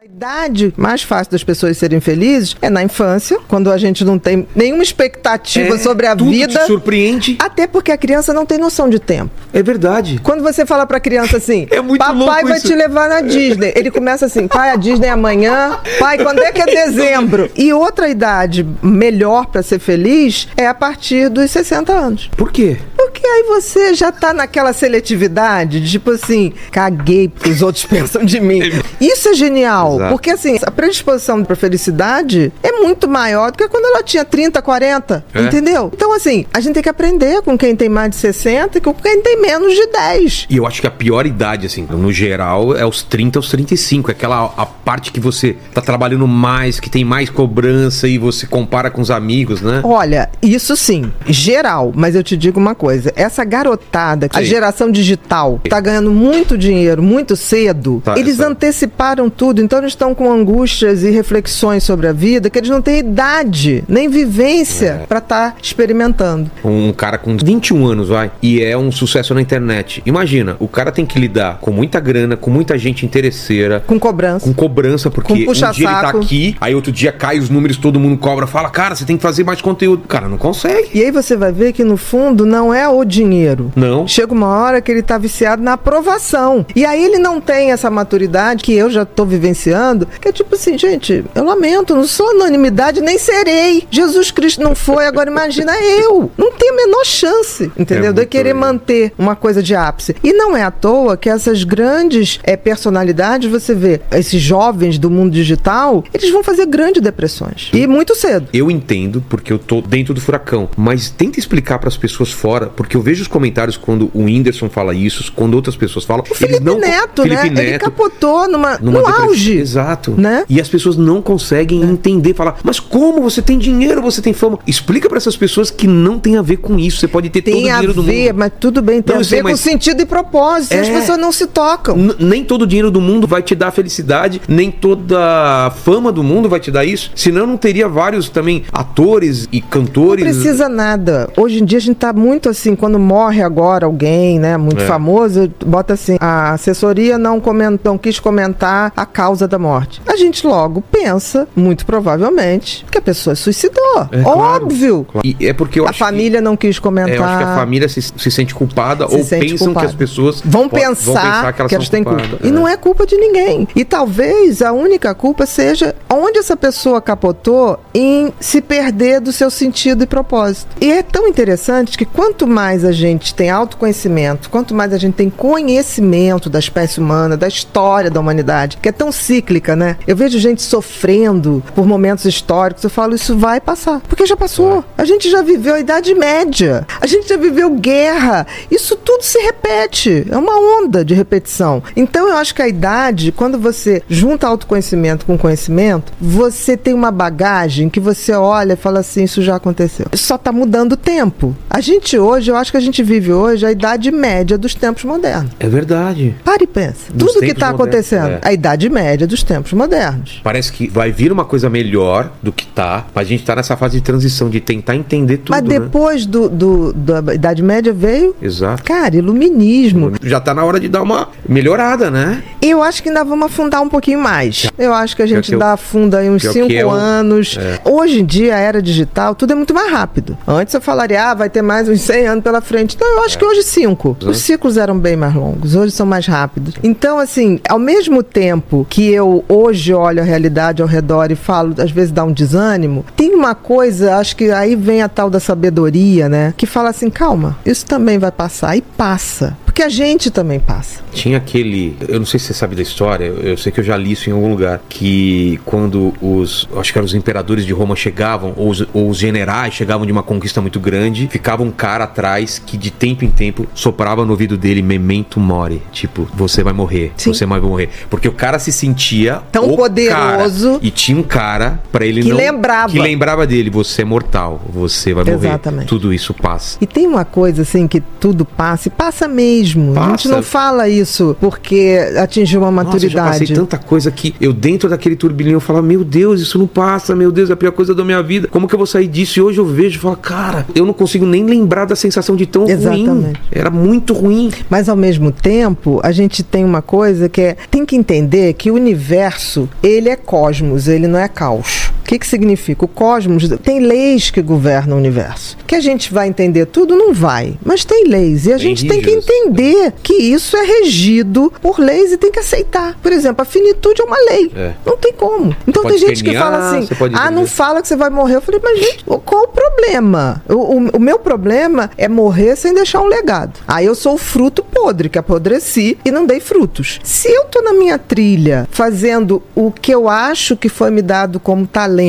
A idade mais fácil das pessoas serem felizes é na infância, quando a gente não tem nenhuma expectativa É, sobre a tudo vida. te surpreende. Até porque a criança não tem noção de tempo. É verdade. Quando você fala pra criança assim, É muito papai vai isso." te levar na Disney. Ele começa assim, pai, a Disney é amanhã. Pai, quando é que é dezembro? E outra idade melhor pra ser feliz é a partir dos 60 anos. Por quê? Aí você já tá naquela seletividade, de, tipo assim, caguei porque os outros pensam de mim. Isso é genial, Exato. porque assim, a predisposição pra felicidade é muito maior do que quando ela tinha 30, 40, É. entendeu? Então assim, a gente tem que aprender com quem tem mais de 60 e com quem tem menos de 10. E eu acho que a pior idade, assim, no geral, é os 30 aos 35. É aquela a parte que você tá trabalhando mais, que tem mais cobrança e você compara com os amigos, né? Olha, isso sim, geral, mas eu te digo uma coisa: essa garotada, a Sim. geração digital, tá ganhando muito dinheiro muito cedo, Tá, eles essa- anteciparam tudo, então eles estão com angústias e reflexões sobre a vida que eles não têm idade, nem vivência É. pra estar experimentando. Um cara com 21 anos, vai, e é um sucesso na internet. Imagina, o cara tem que lidar com muita grana, com muita gente interesseira, Com cobrança. com cobrança, porque Com um dia ele tá aqui, aí outro dia cai os números, todo mundo cobra, fala, cara, você tem que fazer mais conteúdo. Cara, não consegue. E aí você vai ver que no fundo não é o dinheiro. Não. Chega uma hora que ele tá viciado na aprovação. E aí ele não tem essa maturidade que eu já tô vivenciando, que é tipo assim, gente, eu lamento, não sou anonimidade, nem serei. Jesus Cristo não foi, agora imagina eu. Não tem a menor chance, entendeu? É de querer legal. manter uma coisa de ápice. E não é à toa que essas grandes eh, personalidades, você vê, esses jovens do mundo digital, eles vão fazer grandes depressões. E muito cedo. Eu entendo, porque eu tô dentro do furacão. Mas tenta explicar pras pessoas fora, porque eu vejo os comentários quando o Whindersson fala isso, quando outras pessoas falam. O Felipe Neto, Felipe né? Ele Neto, capotou numa, numa no auge. Exato. né? E as pessoas não conseguem entender, falar, mas como você tem dinheiro, você tem fama? Explica pra essas pessoas que não tem a ver com isso. Você pode ter todo o Tem a dinheiro do ver, mundo. mas tudo bem, tem Não, a eu sei, ver com sentido e propósito. e As É. pessoas não se tocam. N- nem todo o dinheiro do mundo vai te dar felicidade, nem toda a fama do mundo vai te dar isso. Senão não teria vários também atores e Não cantores. precisa nada. Hoje em dia a gente tá muito assim, quando morre agora alguém, né, muito É. famoso, bota assim, a assessoria não, comentou, não quis comentar a causa da morte. A gente logo pensa, muito provavelmente, que a pessoa suicidou. É, claro. Óbvio. E é porque A acho que- família não quis comentar. É, eu acho que a família se, se sente culpada Se ou sente pensam culpada. que as pessoas vão po- pensar, que elas, são têm culpadas. culpa. E não é culpa de ninguém. E talvez a única culpa seja onde essa pessoa capotou em se perder do seu sentido e propósito. E é tão interessante que quanto mais a gente tem autoconhecimento, quanto mais a gente tem conhecimento da espécie humana, da história da humanidade, que é tão cíclica, né? Eu vejo gente sofrendo por momentos históricos, eu falo, isso vai passar. Porque já passou. A gente já viveu a Idade Média, a gente já viveu guerra. Isso tudo se repete. É uma onda de repetição. Então eu acho que a idade, quando você junta autoconhecimento com conhecimento, você tem uma bagagem que você olha e fala assim, isso já aconteceu. Só tá mudando o tempo. A gente hoje, eu acho que a gente vive hoje a idade média dos tempos modernos. É verdade. Para e pensa. Dos Tudo que está acontecendo, é. a idade média dos tempos modernos. Parece que vai vir uma coisa melhor do que tá, mas a gente tá nessa fase de transição, de tentar entender tudo, Mas né? depois do, do- da Idade Média veio, Exato. cara, iluminismo. Já tá na hora de dar uma melhorada, né? Eu acho que ainda vamos afundar um pouquinho mais. Eu acho que a gente que eu- ainda afunda aí uns pior cinco que eu- anos. é. Hoje em dia, a era digital, tudo é muito mais rápido. Antes eu falaria, ah, vai ter mais uns 100 anos pela frente. Não, eu acho que hoje cinco. Uhum. Os ciclos eram bem mais longos, hoje são mais rápidos. Então, assim, ao mesmo tempo que eu hoje olho a realidade ao redor e falo, às vezes dá um desânimo, tem uma coisa, acho que aí vem a tal da sabedoria, né? Que fala assim, calma, isso também vai passar. E passa. Porque a gente também passa. Tinha aquele. Eu não sei se você sabe da história, eu sei que eu já li isso em algum lugar. Que quando os. Acho que eram os imperadores de Roma chegavam, ou os, ou os generais chegavam de uma conquista muito grande, ficava um cara atrás que de tempo em tempo soprava no ouvido dele memento mori. Tipo, você vai morrer, Sim. você vai morrer. Porque o cara se sentia. Tão poderoso. cara, e tinha um cara pra ele Que não. lembrava. Que lembrava dele, você é mortal, você vai morrer. Exatamente. Tudo isso passa. E tem uma coisa assim que tudo passa, e passa mesmo. mesmo. A gente Passa. não fala isso porque atingiu uma Nossa, eu já passei maturidade. tanta coisa que eu dentro daquele turbilhão eu falava, meu Deus, isso não passa, meu Deus, é a pior coisa da minha vida. Como que eu vou sair disso? E hoje eu vejo e falo, cara, eu não consigo nem lembrar da sensação de tão ruim. Exatamente. Era muito ruim. Mas ao mesmo tempo, a gente tem uma coisa que é, tem que entender que o universo, ele é cosmos, ele não é caos. O que, que significa? O cosmos tem leis que governam o universo. Que a gente vai entender tudo, não vai. Mas tem leis. E a Bem gente tem que entender que isso é regido por leis e tem que aceitar. Por exemplo, a finitude é uma lei. É. Não tem como. Então tem gente que fala assim: ah, não fala que você vai morrer. Eu falei, mas gente, qual o problema? O, o- o meu problema é morrer sem deixar um legado. Aí eu sou o fruto podre, que apodreci e não dei frutos. Se eu tô na minha trilha fazendo o que eu acho que foi me dado como talento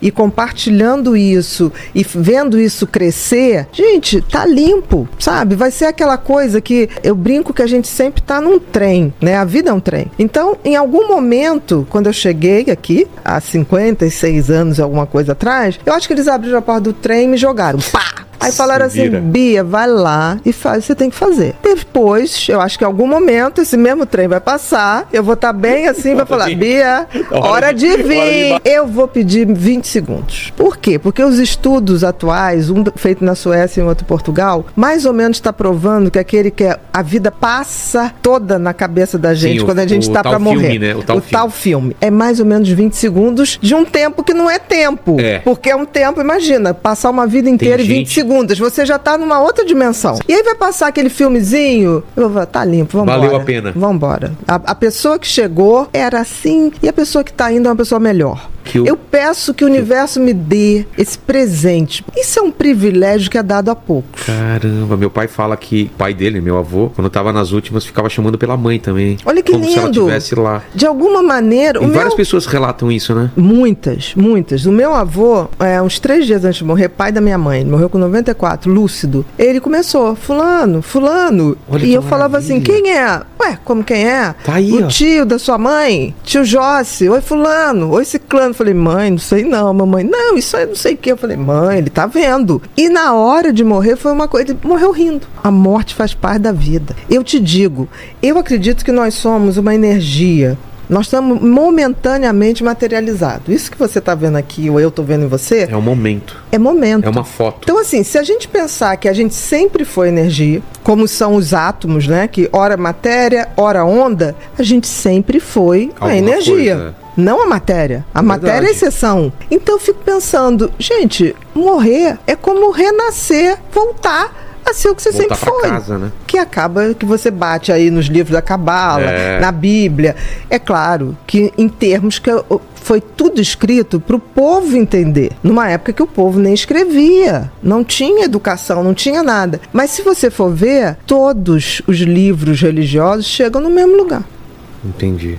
e compartilhando isso e vendo isso crescer, gente, tá limpo, sabe? Vai ser aquela coisa que eu brinco que a gente sempre tá num trem, né? A vida é um trem. Então, em algum momento, quando eu cheguei aqui, há 56 anos, alguma coisa atrás, eu acho que eles abriram a porta do trem e me jogaram. Pá! Aí falaram Se assim. Bia, vai lá e faz o que você tem que fazer. Depois, eu acho que em algum momento esse mesmo trem vai passar, eu vou estar bem assim, vai falar, Bia, Hora hora de- de hora de vir. Eu vou pedir 20 segundos. Por quê? Porque os estudos atuais, um feito na Suécia e outro em Portugal, mais ou menos está provando que aquele que é- a vida passa toda na cabeça da gente o- quando a gente o está para morrer. filme, né? O tal filme. tal filme. É mais ou menos 20 segundos de um tempo que não é tempo. É. Porque é um tempo, imagina, passar uma vida inteira em 20 gente- segundos. Você já tá numa outra dimensão. E aí vai passar aquele filmezinho, eu vou falar, tá limpo, vamos Valeu a pena. Vambora. A, a pessoa que chegou era assim e a pessoa que tá indo é uma pessoa melhor. Que o- Eu peço que o universo me dê esse presente. Isso é um privilégio que é dado a poucos. Caramba, meu pai fala que o pai dele, meu avô, quando tava nas últimas, ficava chamando pela mãe também. Olha que como se ela lindo. estivesse lá. De alguma maneira, E várias meu... pessoas relatam isso, né? Muitas, muitas. O meu avô, é, uns três dias antes de morrer, pai da minha mãe, ele morreu com 94, lúcido. Ele começou, fulano, fulano. Olha e eu falava assim, maravilha. quem é? Ué, como quem é? Tá aí, o ó. tio da sua mãe, tio Jossi, oi fulano, oi ciclano. Eu falei, mãe, não sei não, mamãe, não, isso aí não sei o que. Eu falei, mãe, ele tá vendo. E na hora de morrer foi uma coisa, ele morreu rindo. A morte faz parte da vida. Eu te digo, eu acredito que nós somos uma energia nós estamos momentaneamente materializados. Isso que você está vendo aqui, ou eu estou vendo em você, É um momento. é momento. É uma foto. Então, assim, se a gente pensar que a gente sempre foi energia, como são os átomos, né? Que ora matéria, ora onda, a gente sempre foi a Alguma energia. coisa. Não a matéria. A matéria é exceção. Então eu fico pensando, gente, morrer é como renascer, voltar a ser o que você Voltar sempre foi casa, né? que acaba que você bate aí nos livros da Cabala, É. na Bíblia. É claro que em termos que foi tudo escrito para o povo entender, numa época que o povo nem escrevia, não tinha educação, não tinha nada. Mas se você for ver, todos os livros religiosos chegam no mesmo lugar. Entendi.